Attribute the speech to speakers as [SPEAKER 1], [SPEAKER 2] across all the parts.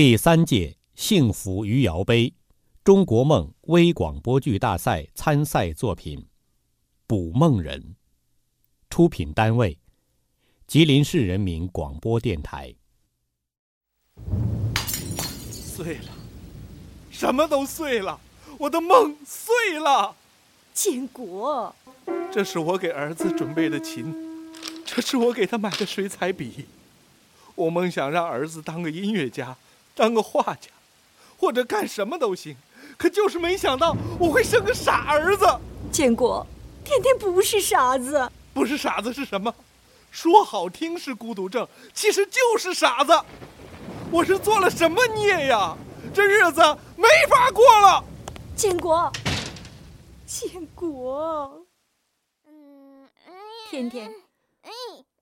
[SPEAKER 1] 第三届幸福余姚杯中国梦微广播剧大赛参赛作品《捕梦人》，出品单位：吉林市人民广播电台。
[SPEAKER 2] 碎了，什么都碎了，我的梦碎了。
[SPEAKER 3] 建国，
[SPEAKER 2] 这是我给儿子准备的琴，这是我给他买的水彩笔。我梦想让儿子当个音乐家。当个画家，或者干什么都行，可就是没想到我会生个傻儿子。
[SPEAKER 3] 建国，天天不是傻子，
[SPEAKER 2] 不是傻子是什么？说好听是孤独症，其实就是傻子。我是做了什么孽呀？这日子没法过了。
[SPEAKER 3] 建国，建国，天天，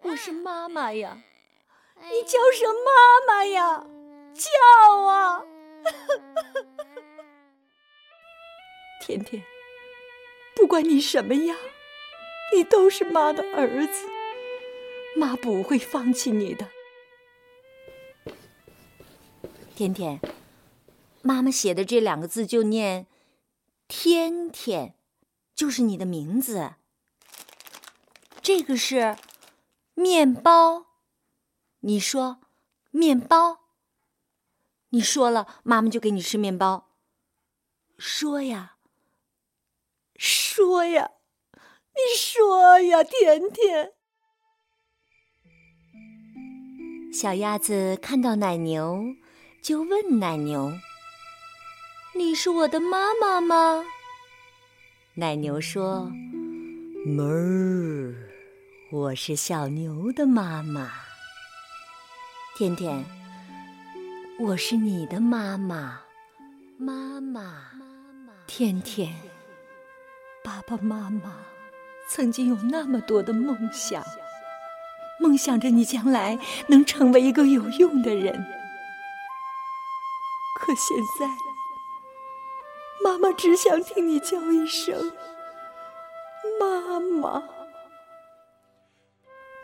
[SPEAKER 3] 我是妈妈呀，你叫声妈妈呀。叫啊！甜甜，不管你什么样，你都是妈的儿子，妈不会放弃你的。
[SPEAKER 4] 甜甜，妈妈写的这两个字就念“天天”，就是你的名字。这个是面包，你说面包。你说了，妈妈就给你吃面包。说呀，
[SPEAKER 3] 说呀，你说呀，甜甜。
[SPEAKER 4] 小鸭子看到奶牛，就问奶牛：“你是我的妈妈吗？”奶牛说：“哞儿，我是小牛的妈妈。”甜甜。我是你的妈妈，妈妈，
[SPEAKER 3] 天天，爸爸妈妈曾经有那么多的梦想，梦想着你将来能成为一个有用的人。可现在，妈妈只想听你叫一声妈妈。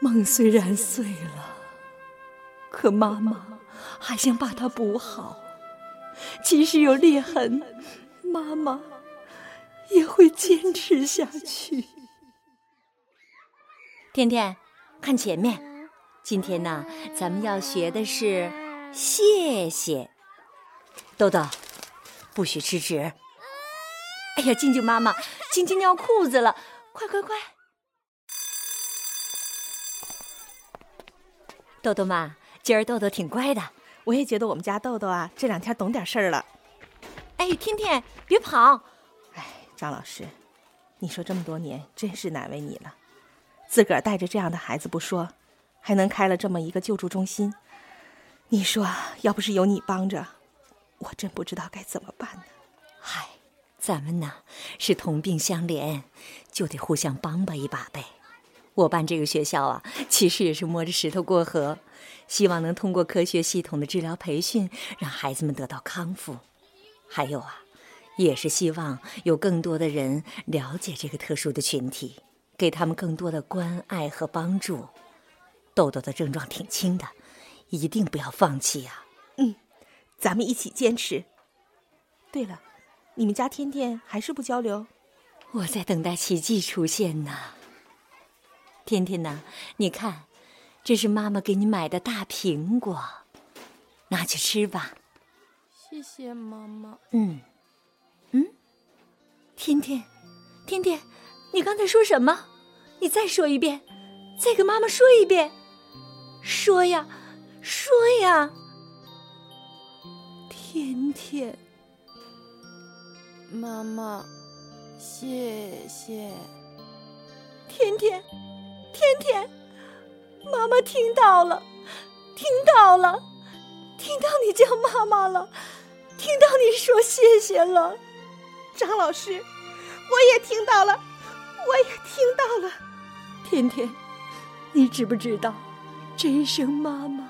[SPEAKER 3] 梦虽然碎了，可妈妈。还想把它补好，即使有裂痕，妈妈也会坚持下去。
[SPEAKER 4] 天天，看前面，今天呢，咱们要学的是谢谢。豆豆，不许吃纸。哎呀，静静妈妈，静静尿裤子了，快快快！豆豆妈。今儿豆豆挺乖的，
[SPEAKER 5] 我也觉得我们家豆豆啊，这两天懂点事儿了。
[SPEAKER 4] 哎，天天别跑！
[SPEAKER 5] 哎，张老师，你说这么多年真是难为你了，自个儿带着这样的孩子不说，还能开了这么一个救助中心。你说要不是有你帮着，我真不知道该怎么办呢。
[SPEAKER 4] 嗨，咱们呢是同病相怜，就得互相帮吧一把呗。我办这个学校啊，其实也是摸着石头过河，希望能通过科学系统的治疗培训，让孩子们得到康复。还有啊，也是希望有更多的人了解这个特殊的群体，给他们更多的关爱和帮助。豆豆的症状挺轻的，一定不要放弃呀！
[SPEAKER 5] 嗯，咱们一起坚持。对了，你们家天天还是不交流？
[SPEAKER 4] 我在等待奇迹出现呢。天天呐，你看，这是妈妈给你买的大苹果，拿去吃吧。
[SPEAKER 5] 谢谢妈妈。
[SPEAKER 4] 嗯，嗯，天天，天天，你刚才说什么？你再说一遍，再跟妈妈说一遍。说呀，说呀。
[SPEAKER 3] 天天，
[SPEAKER 5] 妈妈，谢谢。
[SPEAKER 3] 天天。天天，妈妈听到了，听到了，听到你叫妈妈了，听到你说谢谢了，
[SPEAKER 5] 张老师，我也听到了，我也听到了。
[SPEAKER 3] 天天，你知不知道，这一声妈妈，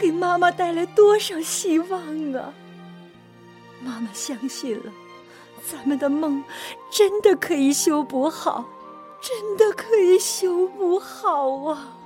[SPEAKER 3] 给妈妈带来多少希望啊？妈妈相信了，咱们的梦真的可以修补好。真的可以修补好啊！